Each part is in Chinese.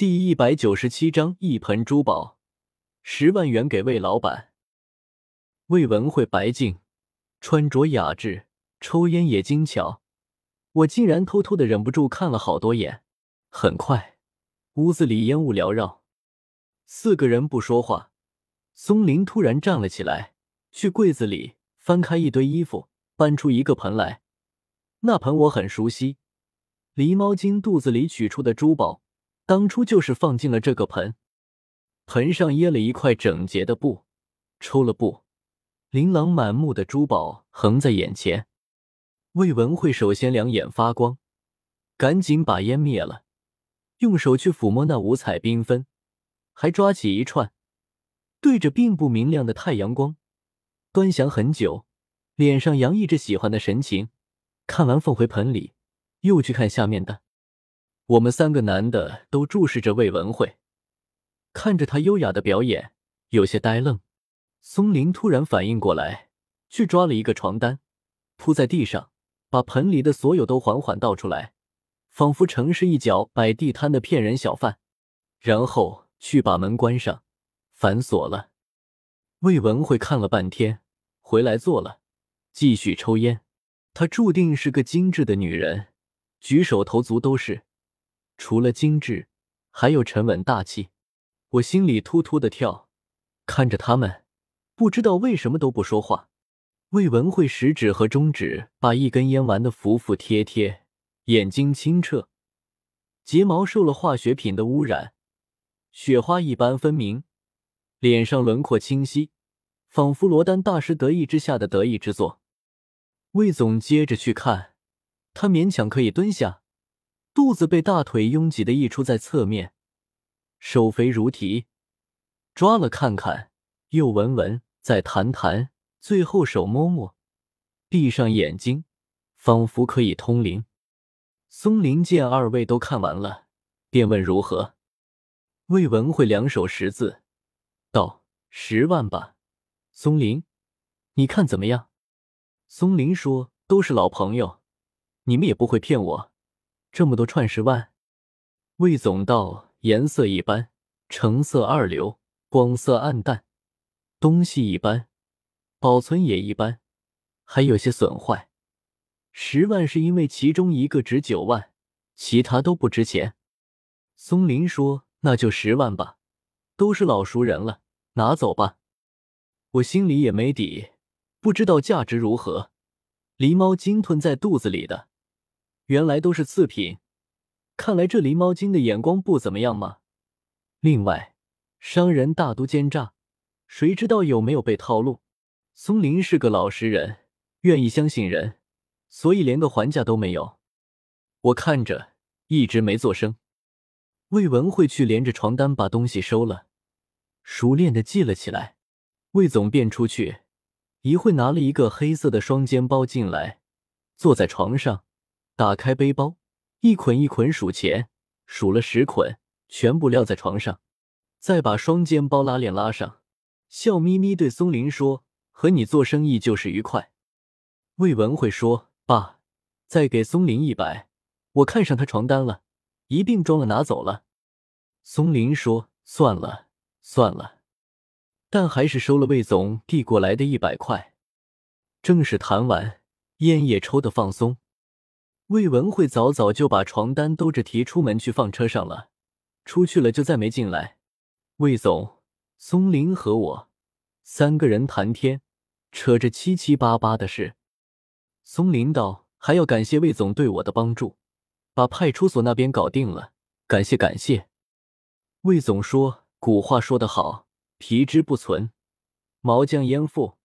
第一百九十七章一盆珠宝，十万元给魏老板。魏文慧白净，穿着雅致，抽烟也精巧。我竟然偷偷的忍不住看了好多眼。很快，屋子里烟雾缭绕，四个人不说话。松林突然站了起来，去柜子里翻开一堆衣服，搬出一个盆来。那盆我很熟悉，狸猫精肚子里取出的珠宝。当初就是放进了这个盆，盆上掖了一块整洁的布，抽了布，琳琅满目的珠宝横在眼前。魏文慧首先两眼发光，赶紧把烟灭了，用手去抚摸那五彩缤纷，还抓起一串，对着并不明亮的太阳光端详很久，脸上洋溢着喜欢的神情。看完放回盆里，又去看下面的。我们三个男的都注视着魏文慧，看着她优雅的表演，有些呆愣。松林突然反应过来，去抓了一个床单，铺在地上，把盆里的所有都缓缓倒出来，仿佛成是一脚摆地摊的骗人小贩。然后去把门关上，反锁了。魏文慧看了半天，回来坐了，继续抽烟。她注定是个精致的女人，举手投足都是。除了精致，还有沉稳大气。我心里突突的跳，看着他们，不知道为什么都不说话。魏文慧食指和中指把一根烟玩的服服帖帖，眼睛清澈，睫毛受了化学品的污染，雪花一般分明，脸上轮廓清晰，仿佛罗丹大师得意之下的得意之作。魏总接着去看，他勉强可以蹲下。肚子被大腿拥挤的溢出在侧面，手肥如提，抓了看看，又闻闻，再弹弹，最后手摸摸，闭上眼睛，仿佛可以通灵。松林见二位都看完了，便问如何。魏文慧两手识字，道：“十万吧。”松林，你看怎么样？松林说：“都是老朋友，你们也不会骗我。”这么多串十万，魏总道颜色一般，成色二流，光色暗淡，东西一般，保存也一般，还有些损坏。十万是因为其中一个值九万，其他都不值钱。松林说：“那就十万吧，都是老熟人了，拿走吧。”我心里也没底，不知道价值如何。狸猫精吞在肚子里的。原来都是次品，看来这狸猫精的眼光不怎么样嘛。另外，商人大都奸诈，谁知道有没有被套路？松林是个老实人，愿意相信人，所以连个还价都没有。我看着，一直没做声。魏文慧去连着床单把东西收了，熟练的系了起来。魏总便出去，一会拿了一个黑色的双肩包进来，坐在床上。打开背包，一捆一捆数钱，数了十捆，全部撂在床上，再把双肩包拉链拉上，笑眯眯对松林说：“和你做生意就是愉快。”魏文慧说：“爸，再给松林一百，我看上他床单了，一并装了拿走了。”松林说：“算了，算了。”但还是收了魏总递过来的一百块。正是谈完，烟也抽得放松。魏文慧早早就把床单兜着提出门去放车上了，出去了就再没进来。魏总、松林和我三个人谈天，扯着七七八八的事。松林道：“还要感谢魏总对我的帮助，把派出所那边搞定了，感谢感谢。”魏总说：“古话说得好，皮之不存，毛将焉附？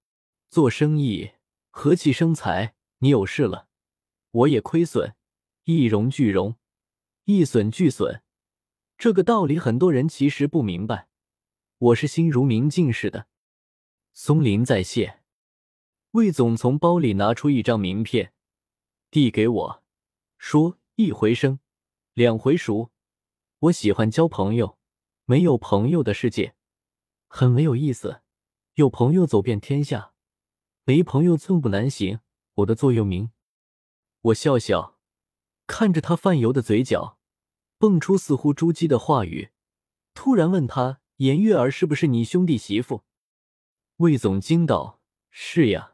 做生意和气生财，你有事了。”我也亏损，一荣俱荣，一损俱损。这个道理很多人其实不明白。我是心如明镜似的。松林在谢。魏总从包里拿出一张名片，递给我，说：“一回生，两回熟。我喜欢交朋友，没有朋友的世界很没有意思。有朋友走遍天下，没朋友寸步难行。我的座右铭。”我笑笑，看着他泛油的嘴角，蹦出似乎珠玑的话语，突然问他：“颜月儿是不是你兄弟媳妇？”魏总惊道：“是呀，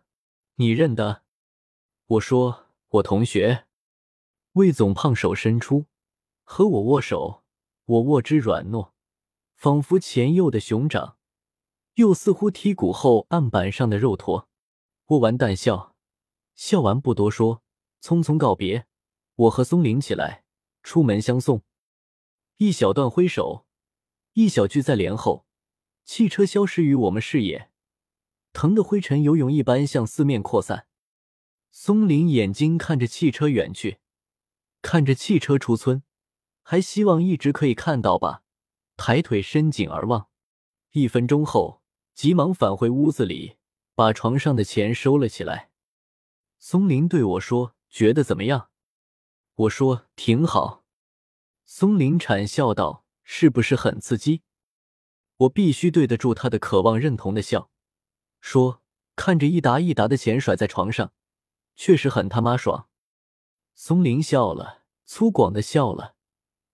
你认得？”我说：“我同学。”魏总胖手伸出，和我握手，我握之软糯，仿佛前右的熊掌，又似乎剔骨后案板上的肉坨。握完淡笑，笑完不多说，匆匆告别。我和松林起来出门相送，一小段挥手，一小句再连后，汽车消失于我们视野，腾的灰尘游泳一般向四面扩散。松林眼睛看着汽车远去。看着汽车出村，还希望一直可以看到吧。抬腿伸颈而望，一分钟后，急忙返回屋子里，把床上的钱收了起来。松林对我说：“觉得怎么样？”我说：“挺好。”松林惨笑道：“是不是很刺激？”我必须对得住他的渴望认同的笑，说：“看着一沓一沓的钱甩在床上，确实很他妈爽。”松林笑了，粗犷的笑了，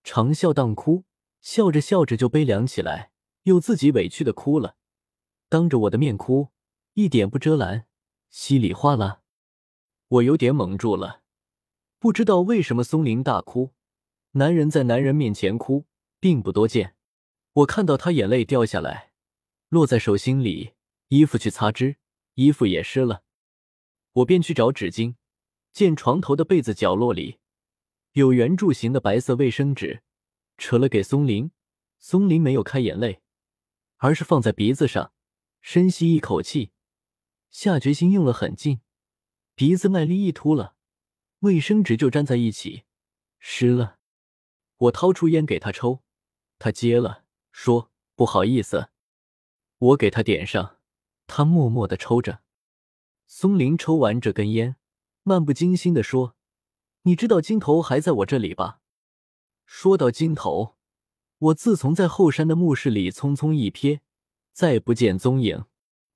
长笑当哭，笑着笑着就悲凉起来，又自己委屈的哭了，当着我的面哭，一点不遮拦，稀里哗啦。我有点懵住了，不知道为什么松林大哭。男人在男人面前哭并不多见，我看到他眼泪掉下来，落在手心里，衣服去擦之，衣服也湿了，我便去找纸巾。见床头的被子角落里有圆柱形的白色卫生纸，扯了给松林。松林没有开眼泪，而是放在鼻子上，深吸一口气，下决心用了狠劲，鼻子卖力一吐了，卫生纸就粘在一起，湿了。我掏出烟给他抽，他接了，说不好意思。我给他点上，他默默的抽着。松林抽完这根烟。漫不经心的说：“你知道金头还在我这里吧？”说到金头，我自从在后山的墓室里匆匆一瞥，再不见踪影。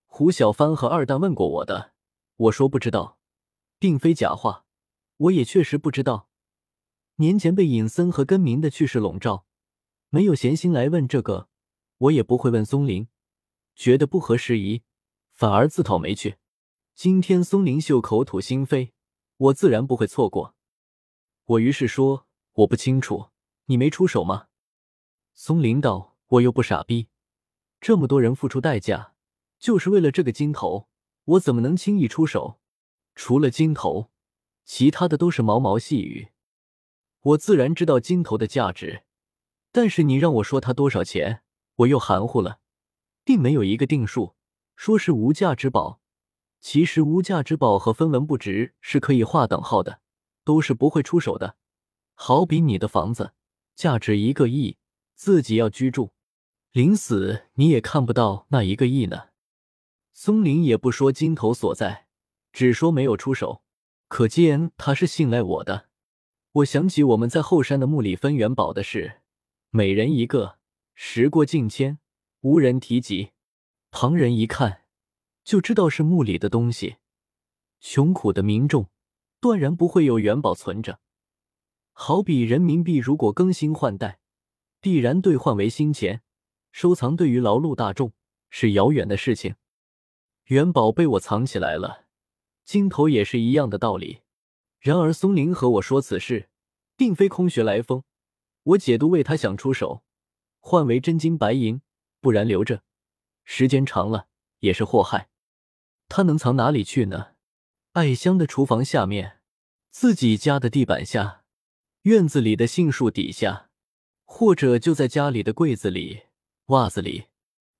胡小帆和二蛋问过我的，我说不知道，并非假话，我也确实不知道。年前被尹森和根明的去世笼罩，没有闲心来问这个，我也不会问松林，觉得不合时宜，反而自讨没趣。今天松林秀口吐心扉。我自然不会错过。我于是说：“我不清楚，你没出手吗？”松林道：“我又不傻逼，这么多人付出代价，就是为了这个金头，我怎么能轻易出手？除了金头，其他的都是毛毛细雨。我自然知道金头的价值，但是你让我说它多少钱，我又含糊了，并没有一个定数，说是无价之宝。”其实无价之宝和分文不值是可以划等号的，都是不会出手的。好比你的房子价值一个亿，自己要居住，临死你也看不到那一个亿呢。松林也不说金头所在，只说没有出手，可见他是信赖我的。我想起我们在后山的墓里分元宝的事，每人一个，时过境迁，无人提及，旁人一看。就知道是墓里的东西，穷苦的民众断然不会有元宝存着。好比人民币，如果更新换代，必然兑换为新钱，收藏对于劳碌大众是遥远的事情。元宝被我藏起来了，金头也是一样的道理。然而松林和我说此事，并非空穴来风，我解读为他想出手，换为真金白银，不然留着，时间长了也是祸害。他能藏哪里去呢？艾香的厨房下面，自己家的地板下，院子里的杏树底下，或者就在家里的柜子里、袜子里，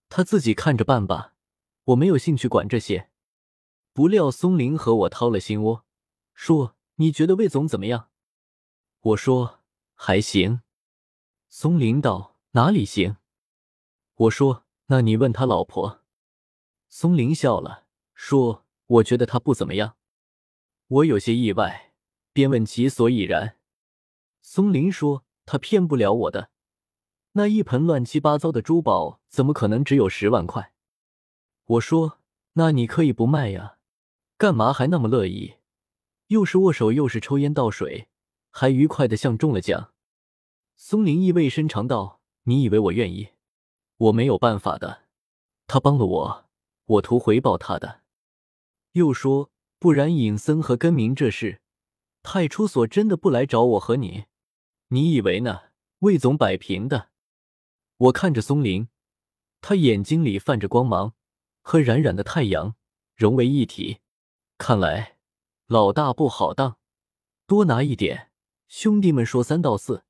他自己看着办吧。我没有兴趣管这些。不料松林和我掏了心窝，说：“你觉得魏总怎么样？”我说：“还行。”松林道：“哪里行？”我说：“那你问他老婆。”松林笑了。说：“我觉得他不怎么样。”我有些意外，便问其所以然。松林说：“他骗不了我的，那一盆乱七八糟的珠宝，怎么可能只有十万块？”我说：“那你可以不卖呀，干嘛还那么乐意？又是握手，又是抽烟倒水，还愉快的像中了奖。”松林意味深长道：“你以为我愿意？我没有办法的。他帮了我，我图回报他的。”又说：“不然尹森和根明这事，派出所真的不来找我和你，你以为呢？”魏总摆平的。我看着松林，他眼睛里泛着光芒，和冉冉的太阳融为一体。看来老大不好当，多拿一点。兄弟们说三道四。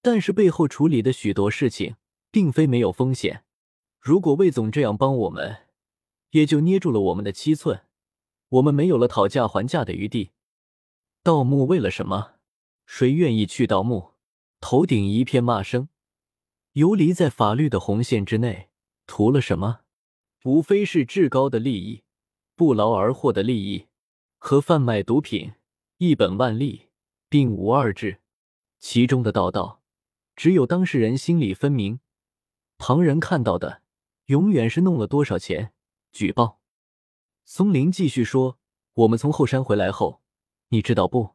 但是背后处理的许多事情，并非没有风险。如果魏总这样帮我们，也就捏住了我们的七寸，我们没有了讨价还价的余地。盗墓为了什么？谁愿意去盗墓？头顶一片骂声。游离在法律的红线之内，图了什么？无非是至高的利益，不劳而获的利益，和贩卖毒品一本万利，并无二致。其中的道道。只有当事人心里分明，旁人看到的永远是弄了多少钱。举报。松林继续说：“我们从后山回来后，你知道不？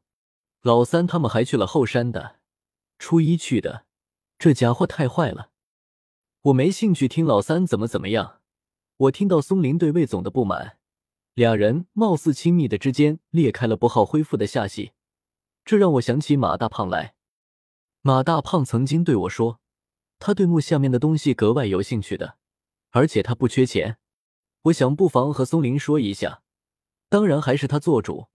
老三他们还去了后山的。初一去的，这家伙太坏了。我没兴趣听老三怎么怎么样。我听到松林对魏总的不满，俩人貌似亲密的之间裂开了不好恢复的下隙，这让我想起马大胖来。”马大胖曾经对我说：“他对墓下面的东西格外有兴趣的，而且他不缺钱。”我想不妨和松林说一下，当然还是他做主。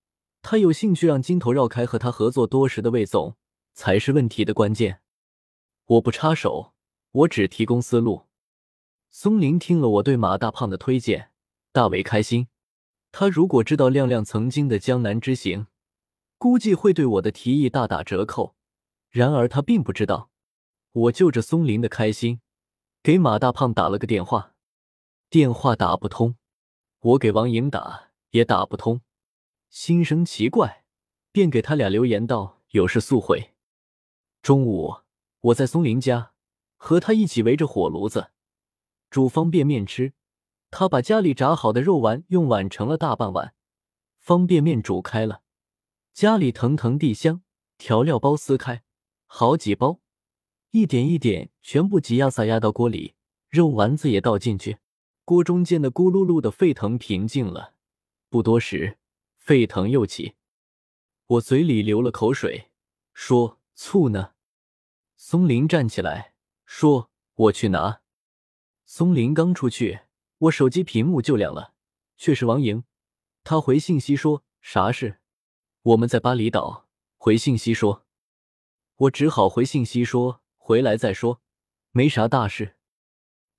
他有兴趣让金头绕开和他合作多时的魏总，才是问题的关键。我不插手，我只提供思路。松林听了我对马大胖的推荐，大为开心。他如果知道亮亮曾经的江南之行，估计会对我的提议大打折扣。然而他并不知道，我就着松林的开心，给马大胖打了个电话，电话打不通，我给王莹打也打不通，心生奇怪，便给他俩留言道有事速回。中午我在松林家和他一起围着火炉子煮方便面吃，他把家里炸好的肉丸用碗盛了大半碗，方便面煮开了，家里腾腾地香，调料包撕开。好几包，一点一点，全部挤压撒压到锅里，肉丸子也倒进去，锅中间的咕噜噜的沸腾平静了。不多时，沸腾又起，我嘴里流了口水，说：“醋呢？”松林站起来说：“我去拿。”松林刚出去，我手机屏幕就亮了，却是王莹，他回信息说：“啥事？我们在巴厘岛。”回信息说。我只好回信息说回来再说，没啥大事。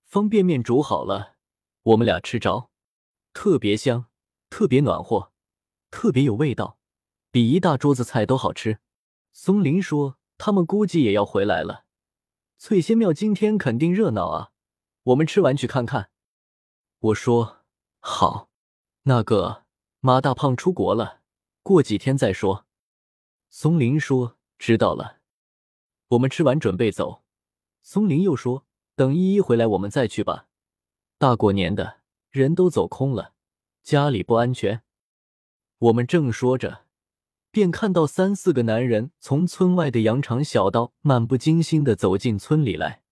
方便面煮好了，我们俩吃着，特别香，特别暖和，特别有味道，比一大桌子菜都好吃。松林说他们估计也要回来了，翠仙庙今天肯定热闹啊，我们吃完去看看。我说好，那个马大胖出国了，过几天再说。松林说知道了。我们吃完准备走，松林又说：“等依依回来，我们再去吧。大过年的，人都走空了，家里不安全。”我们正说着，便看到三四个男人从村外的羊肠小道漫不经心的走进村里来。